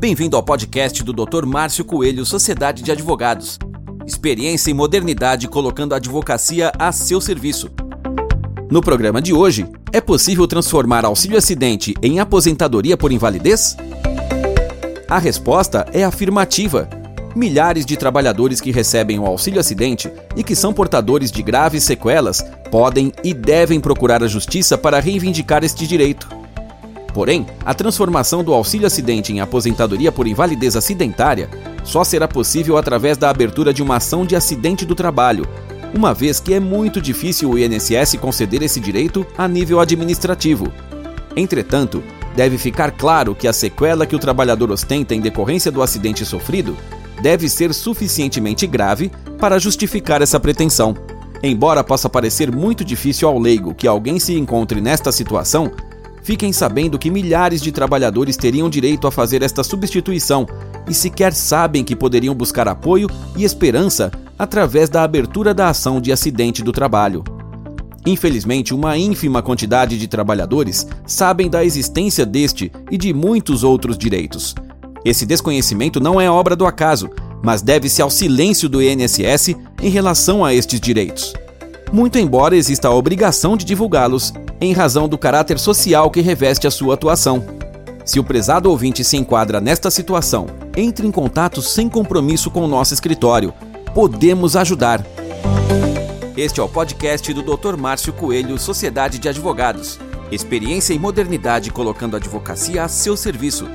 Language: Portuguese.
Bem-vindo ao podcast do Dr. Márcio Coelho, Sociedade de Advogados. Experiência e modernidade colocando a advocacia a seu serviço. No programa de hoje, é possível transformar auxílio acidente em aposentadoria por invalidez? A resposta é afirmativa. Milhares de trabalhadores que recebem o auxílio acidente e que são portadores de graves sequelas podem e devem procurar a justiça para reivindicar este direito. Porém, a transformação do auxílio acidente em aposentadoria por invalidez acidentária só será possível através da abertura de uma ação de acidente do trabalho, uma vez que é muito difícil o INSS conceder esse direito a nível administrativo. Entretanto, deve ficar claro que a sequela que o trabalhador ostenta em decorrência do acidente sofrido deve ser suficientemente grave para justificar essa pretensão. Embora possa parecer muito difícil ao leigo que alguém se encontre nesta situação, Fiquem sabendo que milhares de trabalhadores teriam direito a fazer esta substituição e sequer sabem que poderiam buscar apoio e esperança através da abertura da ação de acidente do trabalho. Infelizmente, uma ínfima quantidade de trabalhadores sabem da existência deste e de muitos outros direitos. Esse desconhecimento não é obra do acaso, mas deve-se ao silêncio do INSS em relação a estes direitos. Muito embora exista a obrigação de divulgá-los em razão do caráter social que reveste a sua atuação. Se o prezado ouvinte se enquadra nesta situação, entre em contato sem compromisso com o nosso escritório. Podemos ajudar. Este é o podcast do Dr. Márcio Coelho, Sociedade de Advogados. Experiência e modernidade colocando a advocacia a seu serviço.